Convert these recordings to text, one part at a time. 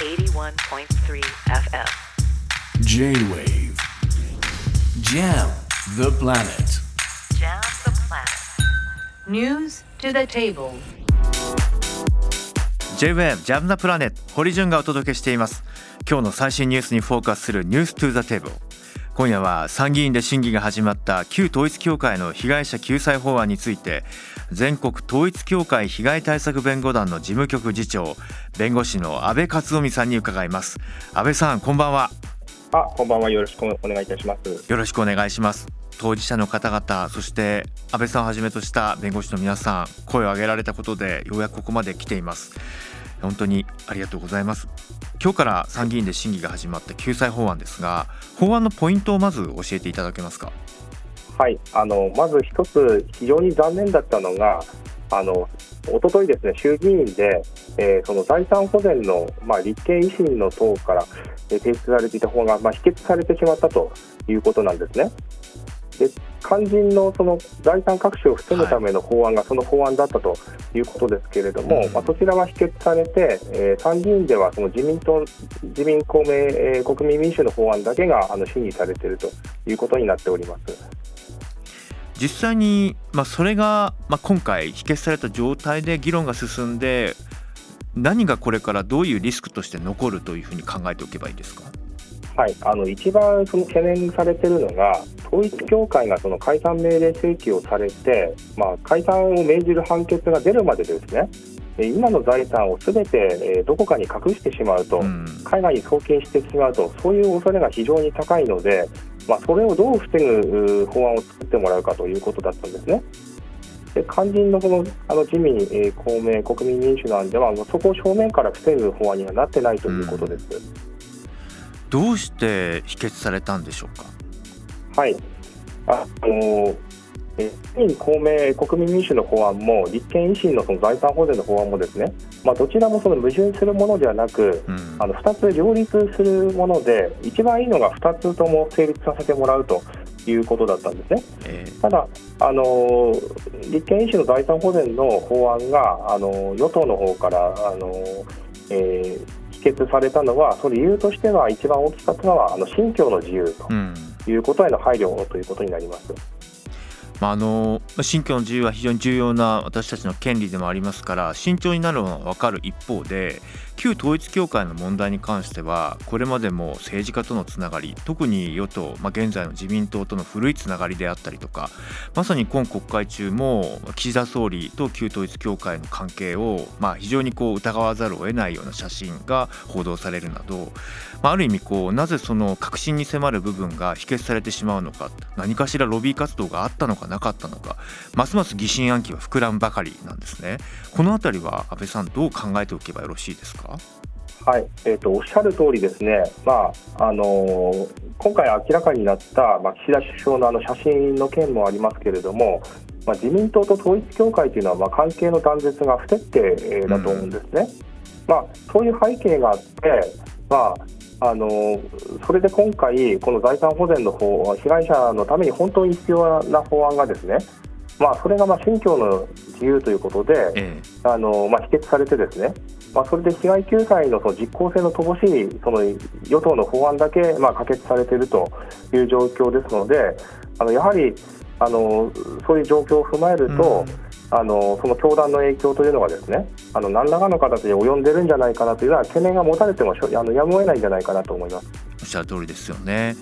81.3 FM J-Wave Jam the planet Jam the planet News to the table J-WAVE ジャムナプラネット堀潤がお届けしています今日の最新ニュースにフォーカスするニューストゥザテーブル今夜は参議院で審議が始まった旧統一教会の被害者救済法案について全国統一教会被害対策弁護団の事務局次長弁護士の安倍克臣さんに伺います。安倍さんこんばんは。あ、こんばんは。よろしくお願いいたします。よろしくお願いします。当事者の方々そして安倍さんをはじめとした弁護士の皆さん声を上げられたことでようやくここまで来ています。本当にありがとうございます今日から参議院で審議が始まった救済法案ですが法案のポイントをまず教えていただけますか？はい、あのまず一つ非常に残念だったのが、あの一昨日ですね衆議院で、えーその財産保全のまあ立憲維新の党から、え提出されていた法がまあ否決されてしまったということなんですね。で肝心のその財産隠しを防ぐための法案がその法案だったということですけれども、うんまあ、そちらは否決されて、えー参議院ではその自民党、自民公明、えー国民民主の法案だけがあの審議されているということになっております。実際に、まあ、それが、まあ、今回否決された状態で議論が進んで何がこれからどういうリスクとして残るというふうに考えておけばいいですか？はい、あの一番その懸念されているのが、統一教会がその解散命令請求をされて、まあ、解散を命じる判決が出るまでですね、え今の財産をすべてえーどこかに隠してしまうと、うん海外に送金してしまうと、そういう恐れが非常に高いので、まあ、それをどう防ぐう法案を作ってもらうかということだったんですね。で肝心のこのあの自民、えー公明、国民民主の案では、そこを正面から防ぐ法案にはなってないということです。どうして否決されたんでしょうか？はい、ああの公明、国民民主の法案も立憲維新のその財産保全の法案もですね、まあ、どちらもその矛盾するものではなく、うん。あの2つ両立するもので、一番いいのが2つとも成立させてもらうということだったんですね。えーただ、あの立憲維新の財産保全の法案が、あの与党の方から、あのえー否決されたのは、その理由としては、一番大きかったのは、あの信教の自由と。うんいうことへの配慮ということになります。まあ、あの信教の自由は非常に重要な私たちの権利でもありますから慎重になるのは分かる一方で旧統一教会の問題に関してはこれまでも政治家とのつながり特に与党、まあ、現在の自民党との古いつながりであったりとかまさに今国会中も岸田総理と旧統一教会の関係を、まあ、非常にこう疑わざるを得ないような写真が報道されるなど、まあ、ある意味こうなぜその確信に迫る部分が否決されてしまうのか何かしらロビー活動があったのかなかったのかますます疑心暗鬼は膨らむばかりなんですね。このあたりは安倍さんどう考えておけばよろしいですか？はい、えー、とおっしゃる通りですね、まああのー今回明らかになった、まあ、岸田首相のあの写真の件もありますけれども、まあ、自民党と統一教会というのは、まあ、関係の断絶が不徹底えーだと思うんですね。まあ、そういう背景があって、まああのーそれで今回、この財産保全の法被害者のために本当に必要な法案がですね、まあ、それがまあ信教の自由ということで、えあのまあ、否決されてですね、まあ、それで被害救済のその実効性の乏しいその与党の法案だけ、まあ、可決されているという状況ですのであのやはりあのそういう状況を踏まえると、あのその教団の影響というのがですねあの何らかの形で及んでるんじゃないかなというような懸念が持たれてもあのやむを得ないんじゃないかなと思います。おっしゃる通りですよね。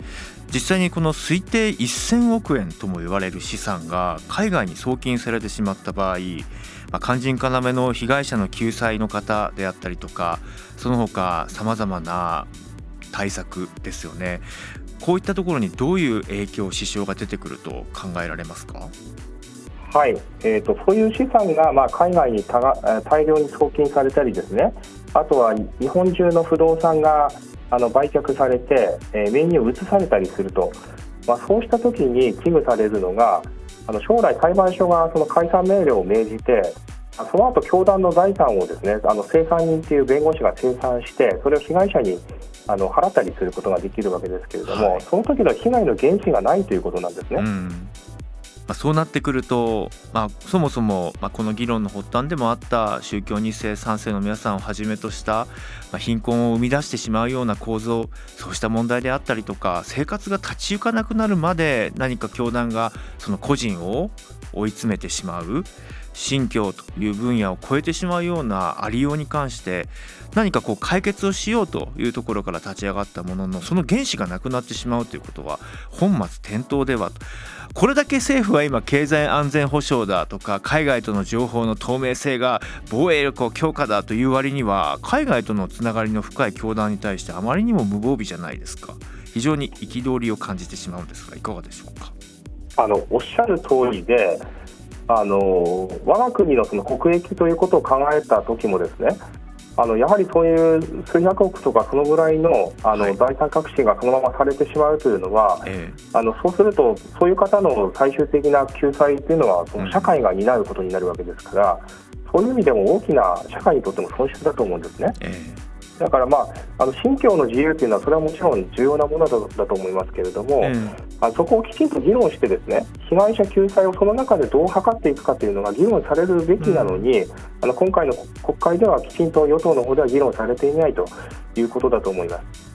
実際にこの推定1000億円とも言われる資産が海外に送金されてしまった場合、まあ、肝心要の被害者の救済の方であったりとかその他さまざまな対策ですよね。こういったところにどういう影響支障が出てくると考えられますか？はい、えー、とそういう資産が、まあ、海外に多がえー大量に送金されたりですね。あとは日本中の不動産があの売却されて、えー、名義を移されたりすると、まあ、そうした時に危惧されるのがあの将来裁判所がその解散命令を命じてあその後教団の財産をですねあの清算人という弁護士が清算してそれを被害者にあの払ったりすることができるわけですけれども、はい。その時の被害の原資がないということなんですね。うんまあ、そうなってくると、まあ、そもそも、まあ、この議論の発端でもあった宗教2世3世の皆さんをはじめとした、まあ、貧困を生み出してしまうような構造そうした問題であったりとか生活が立ち行かなくなるまで何か教団がその個人を追い詰めてしまう。信教という分野を超えてしまうようなありように関して何かこう解決をしようというところから立ち上がったもののその原資がなくなってしまうということは本末転倒ではと。これだけ政府は今経済安全保障だとか海外との情報の透明性が防衛力を強化だという割には海外とのつながりの深い教団に対してあまりにも無防備じゃないですか。非常に憤りを感じてしまうんですがいかがでしょうか？あのおっしゃる通りであの我が国のその国益ということを考えた時もですねあのやはりそういう数百億とかそのぐらいのあの、はい、財産革新がそのままされてしまうというのは、えあのそうするとそういう方の最終的な救済というのはその社会が担うことになるわけですから、うん、そういう意味でも大きな社会にとっても損失だと思うんですね。えだから、まあ、あの信教の自由というのはそれはもちろん重要なものだだと思いますけれども、うん、あそこをきちんと議論してですね被害者救済をその中でどう図っていくかというのが議論されるべきなのに、うん、あの今回の国会ではきちんと与党の方では議論されていないということだと思います。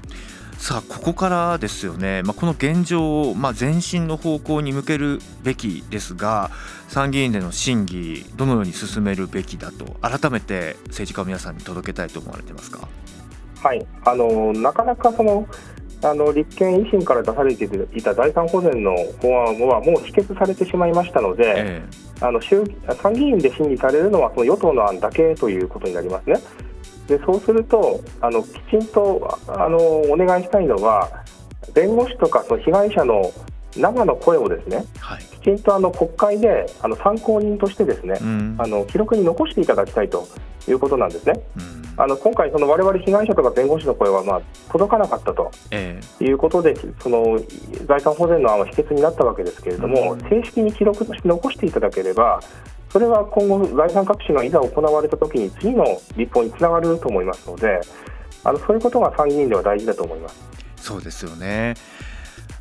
さあここからですよね、まあ、この現状を、まあ、前進の方向に向けるべきですが参議院での審議どのように進めるべきだと改めて政治家の皆さんに届けたいと思われてますか？はい。あのなかなかそのあの立憲、維新から出されていた財産保全の法案はもう否決されてしまいましたので、ええ、あの衆参議院で審議されるのはその与党の案だけということになりますね。でそうするとあのきちんとあのお願いしたいのは弁護士とかその被害者の生の声をですね、はい、きちんとあの国会であの参考人としてですね、うん、あの記録に残していただきたいということなんですね。うんあの今回、その我々被害者とか弁護士の声はまあ届かなかったと、えー、いうことで、その財産保全の案は否決になったわけですけれども、うん、正式に記録として残していただければ、それは今後、財産隠しがいざ行われたときに、次の立法につながると思いますので、あのそういうことが参議院では大事だと思います。そうですよね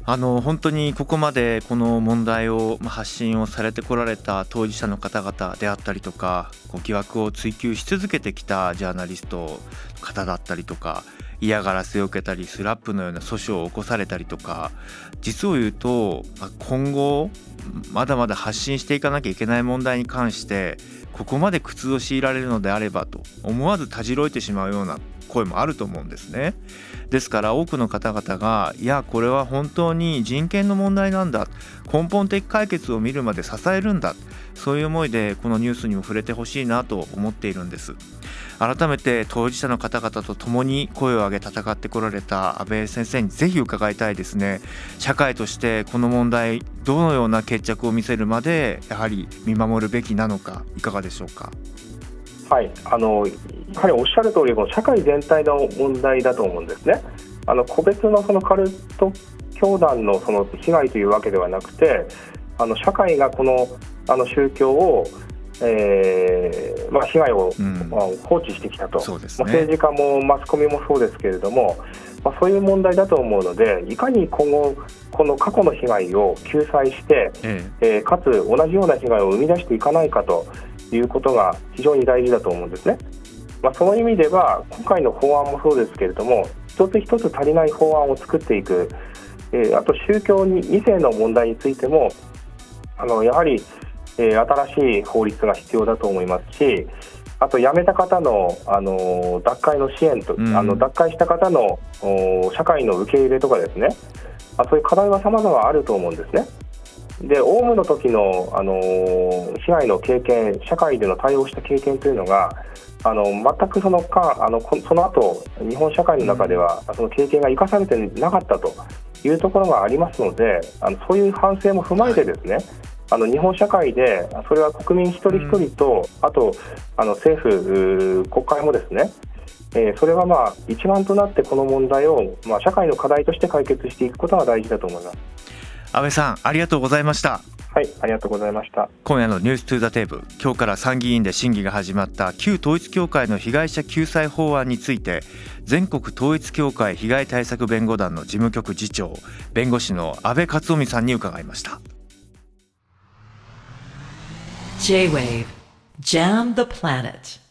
あの本当にここまでこの問題を発信をされてこられた当事者の方々であったりとか疑惑を追及し続けてきたジャーナリスト方だったりとか嫌がらせを受けたりスラップのような訴訟を起こされたりとか実を言うと今後まだまだ発信していかなきゃいけない問題に関してここまで苦痛を強いられるのであればと思わずたじろいてしまうような声もあると思うんですね。ですから多くの方々がいやこれは本当に人権の問題なんだ。根本的解決を見るまで支えるんだ。そういう思いでこのニュースにも触れてほしいなと思っているんです。改めて当事者の方々と共に声を上げ戦ってこられた安倍先生にぜひ伺いたいですね。社会としてこの問題どのような決着を見せるまでやはり見守るべきなのかいかがでしょうか？はい。あのやはりおっしゃる通りこり社会全体の問題だと思うんですね。あの個別のそのカルト教団のその被害というわけではなくてあの社会がこのあの宗教をえーまあ、被害を、放置してきたと、ね、まあ、政治家もマスコミもそうですけれども、まあ、そういう問題だと思うのでいかに今後この過去の被害を救済して、ええ。えー、かつ同じような被害を生み出していかないかということが非常に大事だと思うんですね。まあ、その意味では今回の法案もそうですけれども一つ一つ足りない法案を作っていく、えー、あと宗教に2世の問題についてもあのやはり、えー、新しい法律が必要だと思いますしあと辞めた方のあの脱会の支援と、うん、あの脱会した方の社会の受け入れとかですねあそういう課題はさまざまあると思うんですね。でオウムの時のあの被害の経験社会での対応した経験というのがあの全くそのかあのその後日本社会の中では、その経験が生かされてなかったというところがありますのであのそういう反省も踏まえてですね、はい。あの日本社会でそれは国民一人一人と、うん、あとあの政府、国会もですね、えー、それはまあ一丸となってこの問題を、まあ、社会の課題として解決していくことが大事だと思います安倍さんありがとうございましたはい、ありがとうございました。今夜のニューストゥザテーブル、今日から参議院で審議が始まった旧統一教会の被害者救済法案について、全国統一教会被害対策弁護団の事務局次長、弁護士の安倍克臣さんに伺いました。J-Wave Jam the Planet